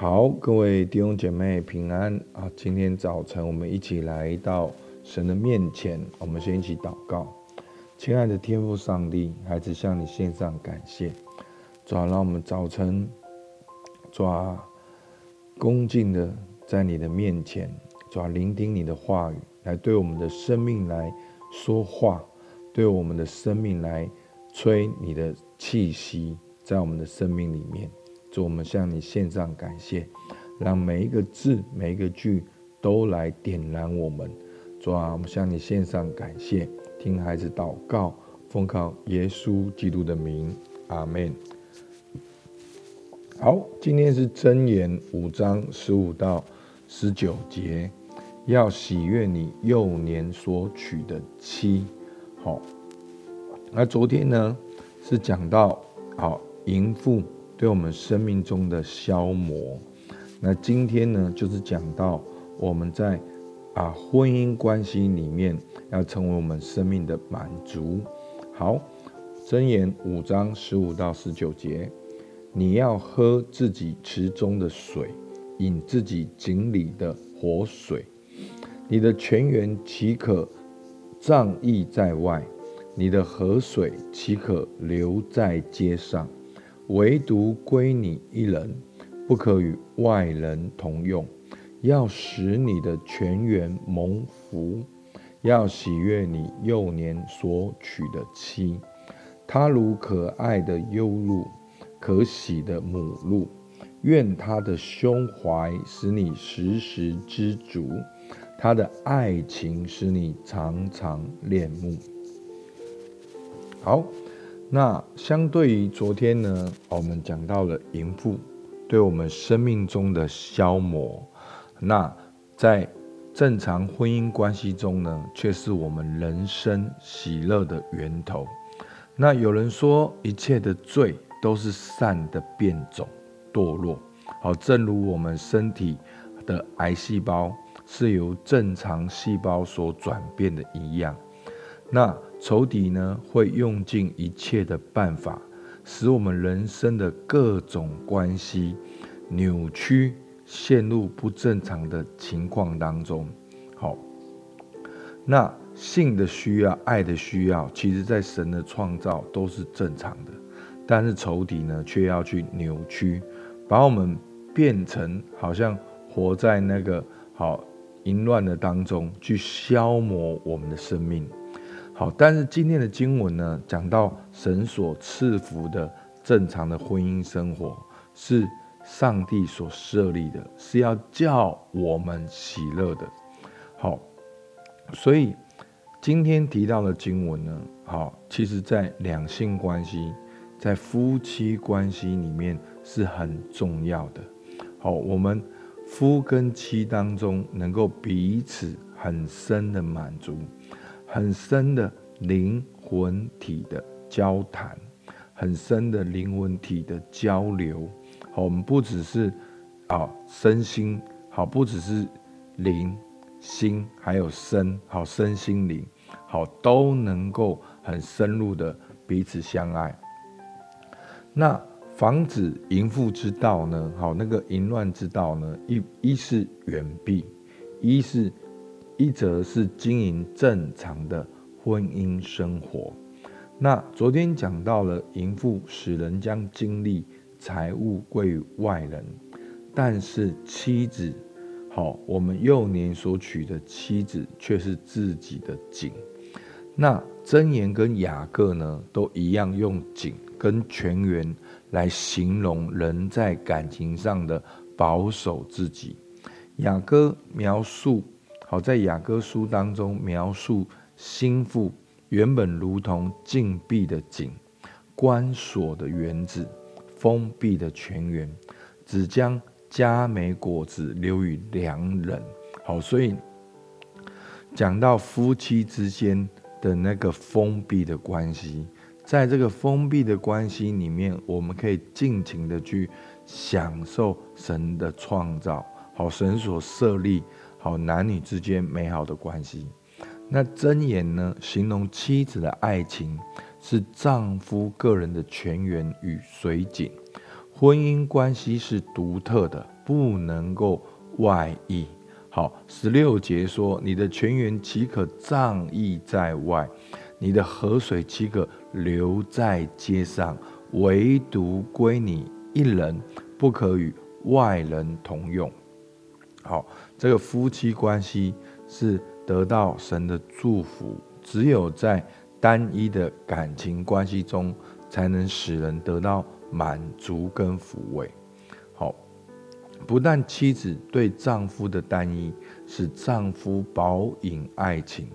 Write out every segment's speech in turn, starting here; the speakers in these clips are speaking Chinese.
好，各位弟兄姐妹平安啊！今天早晨我们一起来到神的面前，我们先一起祷告。亲爱的天父上帝，孩子向你献上感谢，主啊，让我们早晨主啊恭敬的在你的面前，主啊聆听你的话语，来对我们的生命来说话，对我们的生命来吹你的气息，在我们的生命里面。主，我们向你献上感谢，让每一个字、每一个句都来点燃我们。主啊，我们向你献上感谢，听孩子祷告，奉靠耶稣基督的名，阿门。好，今天是箴言五章十五到十九节，要喜悦你幼年所娶的妻。好，那昨天呢是讲到好淫妇。对我们生命中的消磨，那今天呢，就是讲到我们在啊婚姻关系里面要成为我们生命的满足。好，箴言五章十五到十九节，你要喝自己池中的水，饮自己井里的活水。你的泉源岂可仗义在外？你的河水岂可流在街上？唯独归你一人，不可与外人同用。要使你的全员蒙福，要喜悦你幼年所娶的妻。她如可爱的幼鹿，可喜的母鹿。愿她的胸怀使你时时知足，她的爱情使你常常恋慕。好。那相对于昨天呢，我们讲到了淫妇对我们生命中的消磨，那在正常婚姻关系中呢，却是我们人生喜乐的源头。那有人说，一切的罪都是善的变种堕落，好，正如我们身体的癌细胞是由正常细胞所转变的一样。那仇敌呢，会用尽一切的办法，使我们人生的各种关系扭曲，陷入不正常的情况当中。好，那性的需要、爱的需要，其实在神的创造都是正常的，但是仇敌呢，却要去扭曲，把我们变成好像活在那个好淫乱的当中，去消磨我们的生命。好，但是今天的经文呢，讲到神所赐福的正常的婚姻生活，是上帝所设立的，是要叫我们喜乐的。好，所以今天提到的经文呢，好，其实在两性关系，在夫妻关系里面是很重要的。好，我们夫跟妻当中能够彼此很深的满足。很深的灵魂体的交谈，很深的灵魂体的交流。好，我们不只是啊身心好，不只是灵心，还有身好身心灵好都能够很深入的彼此相爱。那防止淫妇之道呢？好，那个淫乱之道呢？一一是远避，一是。一则是经营正常的婚姻生活。那昨天讲到了淫妇使人将精力、财物归于外人，但是妻子，好，我们幼年所娶的妻子却是自己的井。那箴言跟雅各呢，都一样用井跟泉源来形容人在感情上的保守自己。雅各描述。好，在雅歌书当中描述新妇原本如同禁闭的井，关锁的园子，封闭的泉源，只将佳美果子留与良人。好，所以讲到夫妻之间的那个封闭的关系，在这个封闭的关系里面，我们可以尽情的去享受神的创造，好，神所设立。好，男女之间美好的关系。那箴言呢？形容妻子的爱情是丈夫个人的泉源与水井，婚姻关系是独特的，不能够外溢。好，十六节说：你的泉源岂可仗义在外？你的河水岂可流在街上？唯独归你一人，不可与外人同用。好，这个夫妻关系是得到神的祝福，只有在单一的感情关系中，才能使人得到满足跟抚慰。好，不但妻子对丈夫的单一，使丈夫饱饮爱情，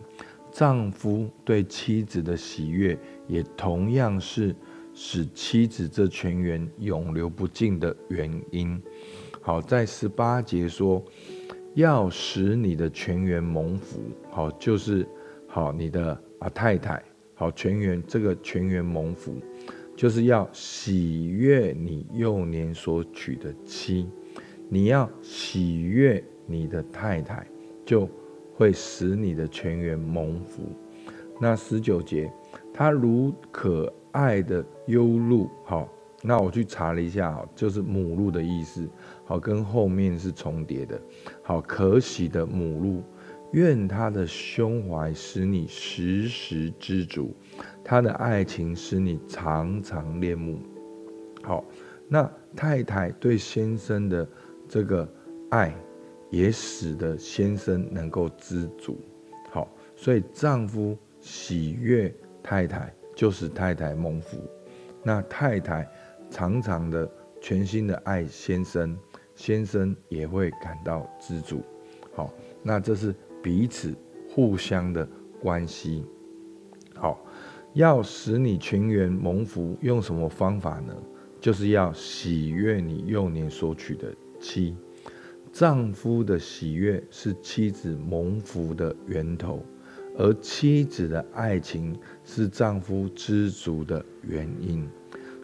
丈夫对妻子的喜悦，也同样是使妻子这泉源永流不尽的原因。好，在十八节说，要使你的全员蒙福。好，就是好你的啊太太。好，全员这个全员蒙福，就是要喜悦你幼年所娶的妻。你要喜悦你的太太，就会使你的全员蒙福。那十九节，他如可爱的优鹿。好。那我去查了一下，就是母鹿的意思，好，跟后面是重叠的，好，可喜的母鹿，愿他的胸怀使你时时知足，他的爱情使你常常恋慕。好，那太太对先生的这个爱，也使得先生能够知足。好，所以丈夫喜悦太太，就使太太蒙福。那太太。常常的全心的爱先生，先生也会感到知足。好，那这是彼此互相的关系。好，要使你泉源蒙福，用什么方法呢？就是要喜悦你幼年所娶的妻。丈夫的喜悦是妻子蒙福的源头，而妻子的爱情是丈夫知足的原因。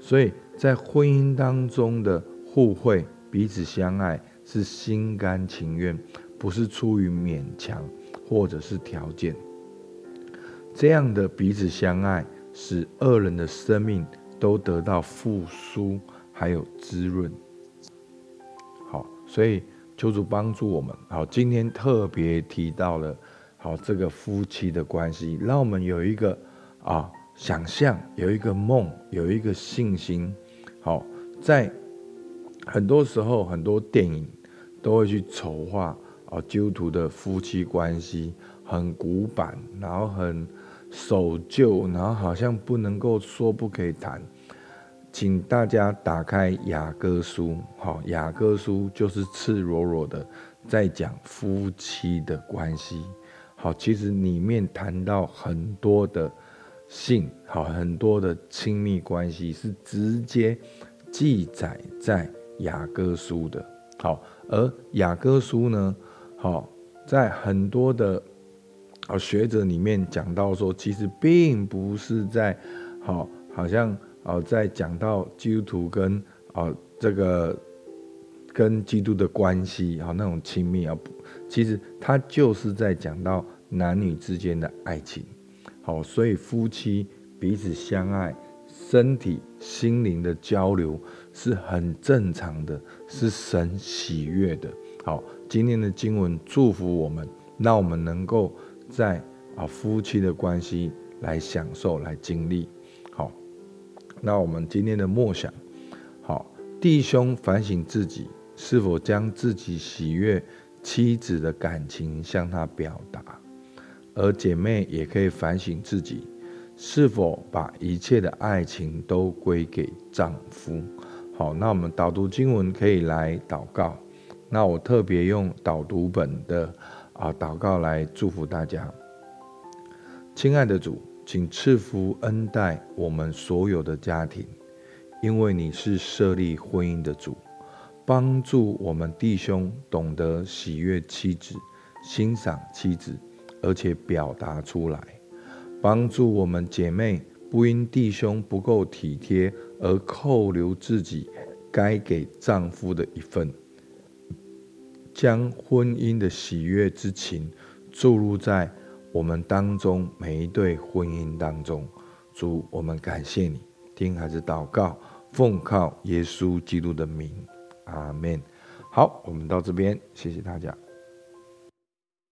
所以在婚姻当中的互惠、彼此相爱，是心甘情愿，不是出于勉强或者是条件。这样的彼此相爱，使二人的生命都得到复苏，还有滋润。好，所以求主帮助我们。好，今天特别提到了好这个夫妻的关系，让我们有一个啊。想象有一个梦，有一个信心。好，在很多时候，很多电影都会去筹划啊，基督徒的夫妻关系很古板，然后很守旧，然后好像不能够说不可以谈。请大家打开雅歌书，好，雅歌书就是赤裸裸的在讲夫妻的关系。好，其实里面谈到很多的。性好，很多的亲密关系是直接记载在雅歌书的。好，而雅歌书呢，好，在很多的啊学者里面讲到说，其实并不是在好，好像啊在讲到基督徒跟啊这个跟基督的关系啊那种亲密啊，其实他就是在讲到男女之间的爱情。好，所以夫妻彼此相爱，身体心灵的交流是很正常的，是神喜悦的。好，今天的经文祝福我们，让我们能够在啊夫妻的关系来享受、来经历。好，那我们今天的默想，好，弟兄反省自己是否将自己喜悦妻子的感情向他表达。而姐妹也可以反省自己，是否把一切的爱情都归给丈夫。好，那我们导读经文可以来祷告。那我特别用导读本的啊祷告来祝福大家。亲爱的主，请赐福恩待我们所有的家庭，因为你是设立婚姻的主，帮助我们弟兄懂得喜悦妻子，欣赏妻子。而且表达出来，帮助我们姐妹不因弟兄不够体贴而扣留自己该给丈夫的一份，将婚姻的喜悦之情注入在我们当中每一对婚姻当中。主，我们感谢你，听孩子祷告，奉靠耶稣基督的名，阿门。好，我们到这边，谢谢大家。